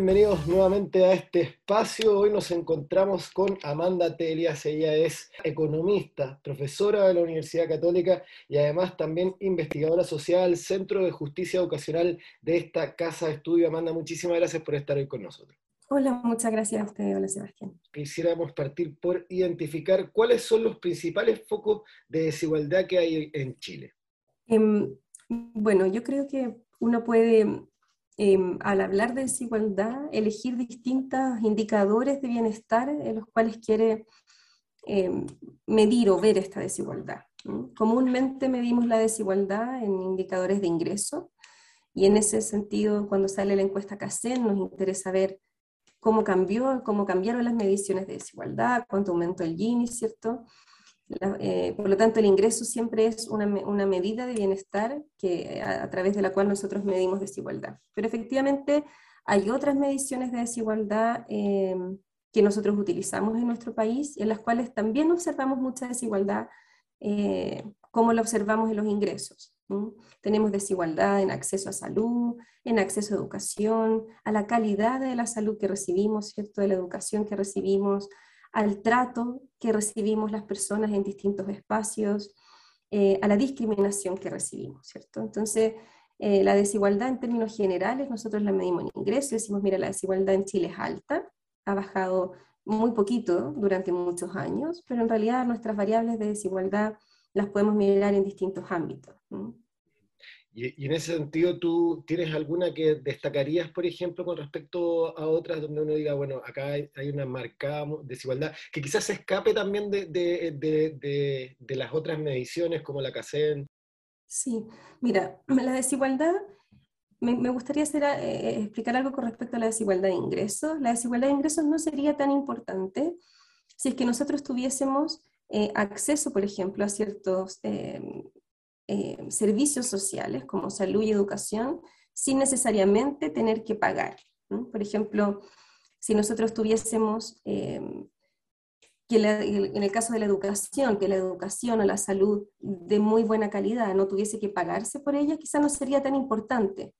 Bienvenidos nuevamente a este espacio. Hoy nos encontramos con Amanda Telias. Ella es economista, profesora de la Universidad Católica y además también investigadora social, Centro de Justicia Educacional de esta Casa de Estudio. Amanda, muchísimas gracias por estar hoy con nosotros. Hola, muchas gracias a usted. Hola, Sebastián. Quisiéramos partir por identificar cuáles son los principales focos de desigualdad que hay en Chile. Em, bueno, yo creo que uno puede Em, al hablar de desigualdad, elegir distintos indicadores de bienestar en los cuales quiere em, medir o ver esta desigualdad. Comúnmente medimos la desigualdad en indicadores de ingreso y en ese sentido, cuando sale la encuesta CACEN, nos interesa ver cómo cambió, cómo cambiaron las mediciones de desigualdad, cuánto aumentó el Gini, ¿cierto? Eh, por lo tanto, el ingreso siempre es una, medida de bienestar que, a, través de la cual nosotros medimos desigualdad. Pero efectivamente hay otras mediciones de desigualdad eh, que nosotros utilizamos en nuestro país, en las cuales también observamos mucha desigualdad, eh, como la observamos en los ingresos. Tenemos desigualdad en acceso a salud, en acceso a educación, a la calidad de la salud que recibimos, ¿cierto? de la educación que recibimos, al trato que recibimos las personas en distintos espacios, eh, a la discriminación que recibimos, ¿cierto? Entonces, eh, la desigualdad en términos generales, nosotros la medimos en ingresos, decimos, mira, la desigualdad en Chile es alta, ha bajado muy poquito durante muchos años, pero en realidad nuestras variables de desigualdad las podemos mirar en distintos ámbitos. Y, en ese sentido, ¿tú tienes alguna que destacarías, por ejemplo, con respecto a otras donde uno diga, bueno, acá hay, una marcada desigualdad, que quizás se escape también de, de, de, las otras mediciones como la CACEN? Sí, mira, la desigualdad, me, gustaría hacer, eh, explicar algo con respecto a la desigualdad de ingresos. La desigualdad de ingresos no sería tan importante si es que nosotros tuviésemos eh, acceso, por ejemplo, a ciertos eh, eh, servicios sociales como salud y educación sin necesariamente tener que pagar. Por ejemplo, si nosotros tuviésemos, em, que en el caso de la educación, que la educación o la salud de muy buena calidad no tuviese que pagarse por ella, quizá no sería tan importante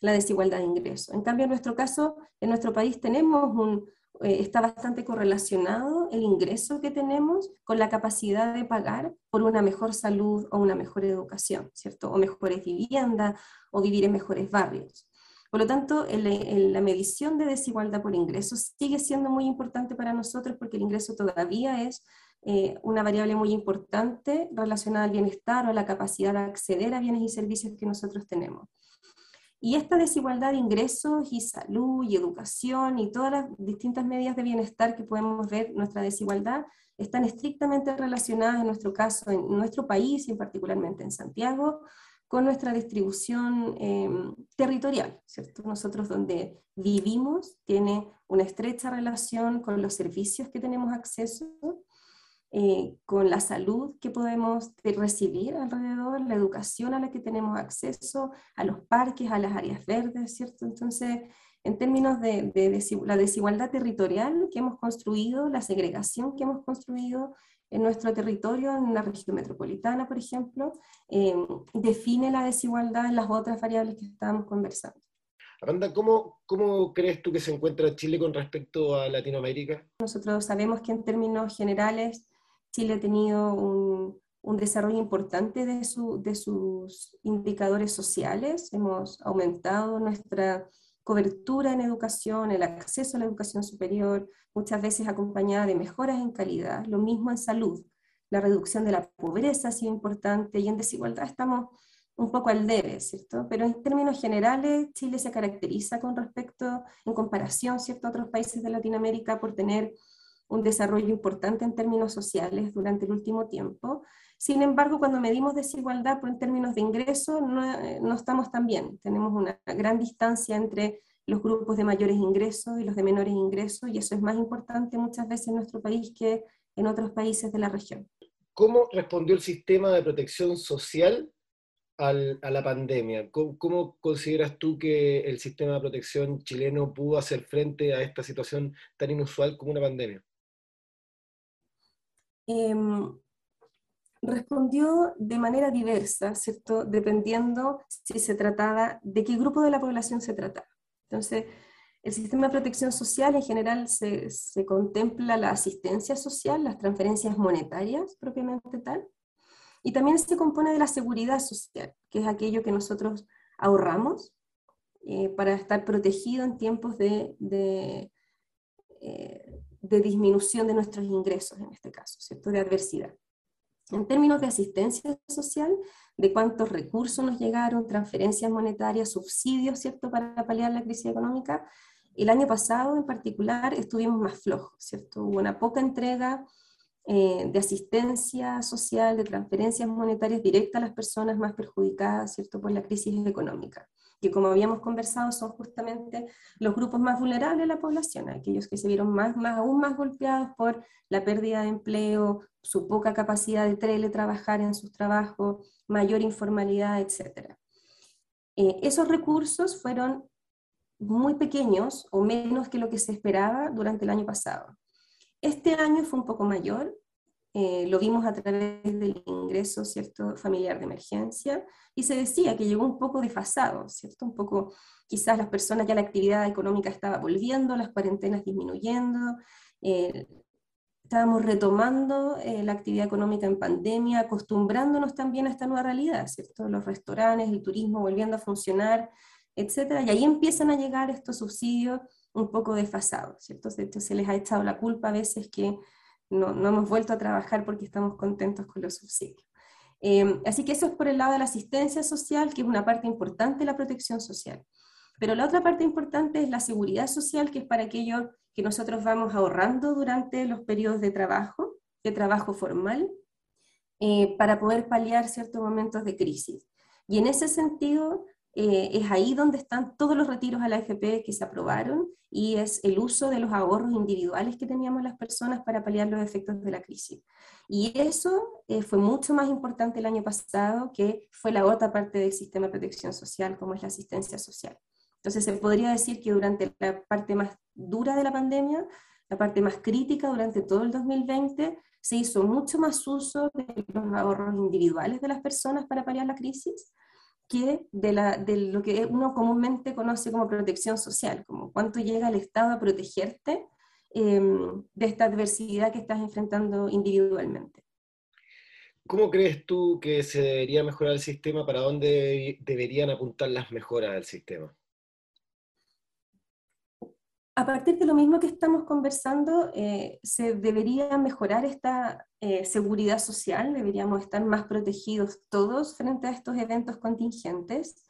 la desigualdad de ingresos. En cambio, en nuestro caso, en nuestro país tenemos un, eh, está bastante correlacionado el ingreso que tenemos con la capacidad de pagar por una mejor salud o una mejor educación, ¿cierto? O mejores viviendas o vivir en mejores barrios. Por lo tanto, la medición de desigualdad por ingresos sigue siendo muy importante para nosotros porque el ingreso todavía es eh, una variable muy importante relacionada al bienestar o a la capacidad de acceder a bienes y servicios que nosotros tenemos. Y esta desigualdad de ingresos y salud y educación y todas las distintas medidas de bienestar que podemos ver, nuestra desigualdad, están estrictamente relacionadas en nuestro caso, en nuestro país y particularmente en Santiago, con nuestra distribución em, territorial, ¿cierto? Nosotros donde vivimos tiene una estrecha relación con los servicios que tenemos acceso eh, con la salud que podemos recibir alrededor, la educación a la que tenemos acceso, a los parques, a las áreas verdes, ¿cierto? Entonces, en términos de, la desigualdad territorial que hemos construido, la segregación que hemos construido en nuestro territorio, en la región metropolitana, por ejemplo, eh, define la desigualdad en las otras variables que estábamos conversando. Amanda, ¿cómo, ¿cómo crees tú que se encuentra Chile con respecto a Latinoamérica? Nosotros sabemos que en términos generales Chile ha tenido un, desarrollo importante de, sus indicadores sociales, hemos aumentado nuestra cobertura en educación, el acceso a la educación superior, muchas veces acompañada de mejoras en calidad, lo mismo en salud. La reducción de la pobreza ha sido importante y en desigualdad estamos un poco al debe, ¿cierto? Pero en términos generales, Chile se caracteriza con respecto, en comparación, ¿cierto?, a otros países de Latinoamérica por tener un desarrollo importante en términos sociales durante el último tiempo. Sin embargo, cuando medimos desigualdad en términos de ingresos, no, eh, no estamos tan bien. Tenemos una gran distancia entre los grupos de mayores ingresos y los de menores ingresos, y eso es más importante muchas veces en nuestro país que en otros países de la región. ¿Cómo respondió el sistema de protección social al, a la pandemia? ¿Cómo, ¿Cómo, consideras tú que el sistema de protección chileno pudo hacer frente a esta situación tan inusual como una pandemia? Em, respondió de manera diversa, ¿cierto? Dependiendo si se trataba, de qué grupo de la población se trataba. Entonces, El sistema de protección social en general se, contempla la asistencia social, las transferencias monetarias propiamente tal, y también se compone de la seguridad social, que es aquello que nosotros ahorramos eh, para estar protegido en tiempos de, de, eh, de, disminución de nuestros ingresos, en este caso, ¿cierto? de adversidad. En términos de asistencia social, de cuántos recursos nos llegaron, transferencias monetarias, subsidios, ¿cierto?, para paliar la crisis económica, el año pasado en particular estuvimos más flojos, ¿cierto? Hubo una poca entrega eh, de asistencia social, de transferencias monetarias directas a las personas más perjudicadas, ¿cierto?, por la crisis económica, que como habíamos conversado son justamente los grupos más vulnerables de la población, aquellos que se vieron más, más, aún más golpeados por la pérdida de empleo, su poca capacidad de teletrabajar en sus trabajos, mayor informalidad, etc. Eh, esos recursos fueron muy pequeños o menos que lo que se esperaba durante el año pasado. Este año fue un poco mayor, eh, lo vimos a través del ingreso ¿cierto? familiar de emergencia y se decía que llegó un poco desfasado, ¿cierto? un poco quizás las personas ya la actividad económica estaba volviendo, las cuarentenas disminuyendo, eh, estábamos retomando eh, la actividad económica en pandemia, acostumbrándonos también a esta nueva realidad, ¿cierto? los restaurantes, el turismo volviendo a funcionar, etcétera, y ahí empiezan a llegar estos subsidios un poco desfasados, ¿cierto? Se, les ha echado la culpa a veces que no, no, hemos vuelto a trabajar porque estamos contentos con los subsidios. Em, así que eso es por el lado de la asistencia social, que es una parte importante de la protección social. Pero la otra parte importante es la seguridad social, que es para aquello que nosotros vamos ahorrando durante los periodos de trabajo, de trabajo formal, eh, para poder paliar ciertos momentos de crisis. Y en ese sentido, eh, es ahí donde están todos los retiros a la AFP que se aprobaron y es el uso de los ahorros individuales que teníamos las personas para paliar los efectos de la crisis. Y eso eh, fue mucho más importante el año pasado que fue la otra parte del sistema de protección social, como es la asistencia social. Entonces se podría decir que durante la parte más dura de la pandemia, la parte más crítica durante todo el 2020, se hizo mucho más uso de los ahorros individuales de las personas para paliar la crisis que de, la, de lo que uno comúnmente conoce como protección social, como cuánto llega el Estado a protegerte em, de esta adversidad que estás enfrentando individualmente. ¿Cómo crees tú que se debería mejorar el sistema? ¿Para dónde deberían apuntar las mejoras del sistema? A partir de lo mismo que estamos conversando, eh, se debería mejorar esta eh, seguridad social, deberíamos estar más protegidos todos frente a estos eventos contingentes,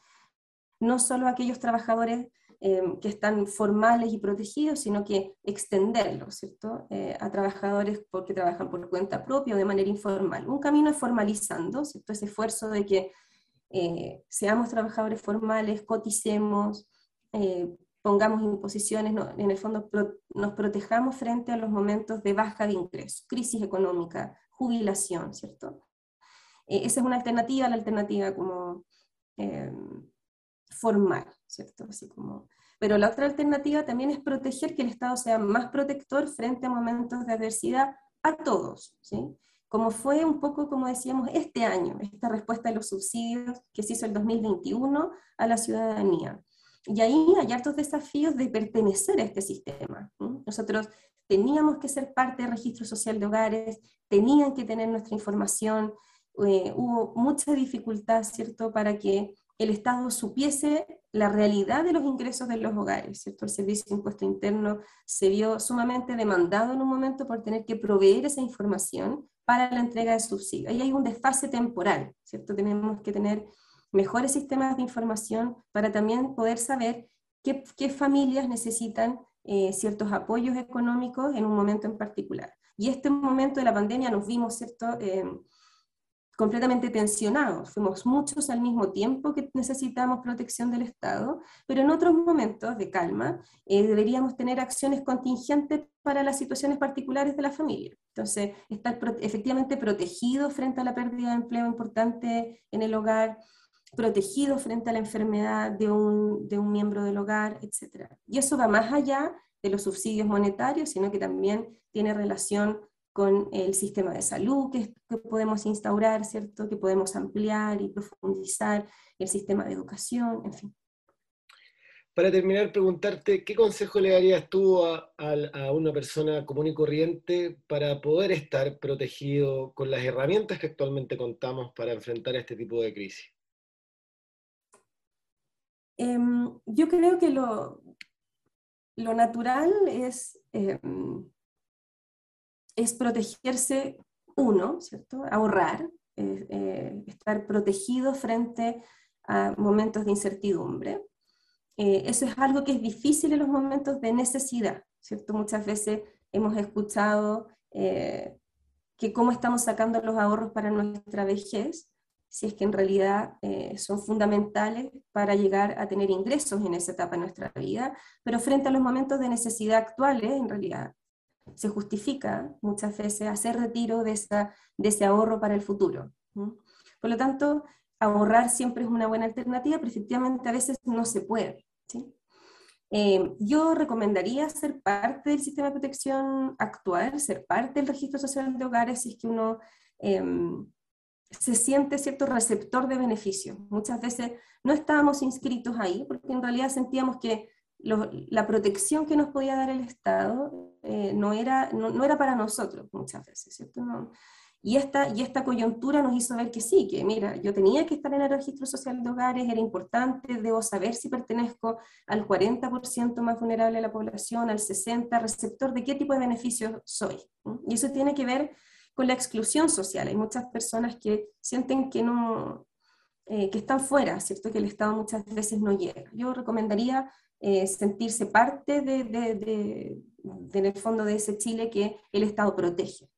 no solo aquellos trabajadores em, que están formales y protegidos, sino que extenderlo, ¿cierto?, eh, a trabajadores porque trabajan por cuenta propia o de manera informal. Un camino es formalizando, ¿cierto?, ese esfuerzo de que seamos trabajadores formales, coticemos, pongamos imposiciones, en el fondo nos protejamos frente a los momentos de baja de ingreso, crisis económica, jubilación, ¿cierto? Eh, esa es una alternativa, la alternativa como em, formal, ¿cierto? Así como, pero la otra alternativa también es proteger que el Estado sea más protector frente a momentos de adversidad a todos, ¿sí? Como fue un poco, como decíamos, este año, esta respuesta de los subsidios que se hizo el 2021 a la ciudadanía y ahí hay hartos desafíos de pertenecer a este sistema. Nosotros teníamos que ser parte del registro social de hogares, tenían que tener nuestra información, eh, hubo mucha dificultad, ¿cierto?, para que el Estado supiese la realidad de los ingresos de los hogares, ¿cierto? El Servicio de Impuesto Interno se vio sumamente demandado en un momento por tener que proveer esa información para la entrega de subsidios. Ahí hay un desfase temporal, ¿cierto? Tenemos que tener mejores sistemas de información para también poder saber qué, qué familias necesitan eh, ciertos apoyos económicos en un momento en particular. Y este momento de la pandemia nos vimos, ¿cierto?, eh, completamente tensionados. Fuimos muchos al mismo tiempo que necesitamos protección del Estado, pero en otros momentos de calma eh, deberíamos tener acciones contingentes para las situaciones particulares de la familia. Entonces, estar efectivamente protegido frente a la pérdida de empleo importante en el hogar, protegido frente a la enfermedad de un, de un miembro del hogar, etc. Y eso va más allá de los subsidios monetarios, sino que también tiene relación con el sistema de salud que, podemos instaurar, ¿cierto? Que podemos ampliar y profundizar, el sistema de educación, en fin. Para terminar, preguntarte, ¿qué consejo le darías tú a, una persona común y corriente para poder estar protegido con las herramientas que actualmente contamos para enfrentar este tipo de crisis? Em, yo creo que lo, lo natural es, em, es protegerse uno, ¿cierto? Ahorrar, eh, eh, estar protegido frente a momentos de incertidumbre. Eh, eso es algo que es difícil en los momentos de necesidad, ¿cierto? Muchas veces hemos escuchado que cómo estamos sacando los ahorros para nuestra vejez, si es que en realidad son fundamentales para llegar a tener ingresos en esa etapa de nuestra vida, pero frente a los momentos de necesidad actuales, en realidad se justifica muchas veces hacer retiro de, esa, de ese ahorro para el futuro. Por lo tanto, ahorrar siempre es una buena alternativa, pero efectivamente a veces no se puede. Eh, yo recomendaría ser parte del sistema de protección actual, ser parte del registro social de hogares si es que uno em, se siente cierto receptor de beneficios. Muchas veces no estábamos inscritos ahí porque en realidad sentíamos que la protección que nos podía dar el Estado eh, no, era, no, era para nosotros muchas veces, ¿cierto? y, esta, y esta coyuntura nos hizo ver que sí, que mira, yo tenía que estar en el registro social de hogares, era importante, debo saber si pertenezco al 40% más vulnerable de la población, al 60%, receptor de qué tipo de beneficios soy. Y eso tiene que ver con la exclusión social. Hay muchas personas que sienten que no, eh, que están fuera, ¿cierto? Que el Estado muchas veces no llega. Yo recomendaría eh, sentirse parte de, de, en el fondo de ese Chile que el Estado protege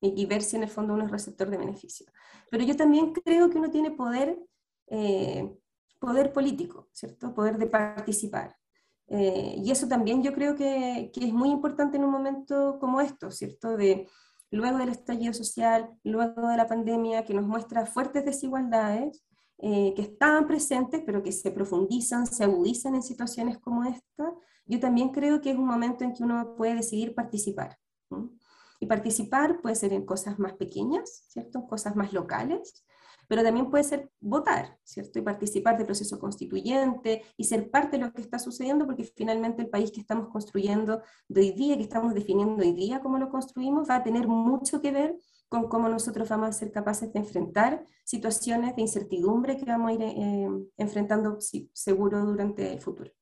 y, ver si en el fondo uno es receptor de beneficio. Pero yo también creo que uno tiene poder, eh, poder político, ¿cierto? Poder de participar. Eh, y eso también yo creo que, que, es muy importante en un momento como esto, ¿cierto? De, luego del estallido social, luego de la pandemia, que nos muestra fuertes desigualdades, eh, que estaban presentes, pero que se profundizan, se agudizan en situaciones como esta, yo también creo que es un momento en que uno puede decidir participar. Y participar puede ser en cosas más pequeñas, ¿cierto? Cosas más locales, pero también puede ser votar, ¿cierto? Y participar del proceso constituyente y ser parte de lo que está sucediendo, porque finalmente el país que estamos construyendo de hoy día, que estamos definiendo hoy día cómo lo construimos, va a tener mucho que ver con cómo nosotros vamos a ser capaces de enfrentar situaciones de incertidumbre que vamos a ir eh, enfrentando seguro durante el futuro.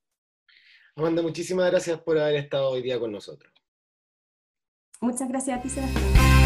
Amanda, muchísimas gracias por haber estado hoy día con nosotros. Muchas gracias a ti, Sebastián.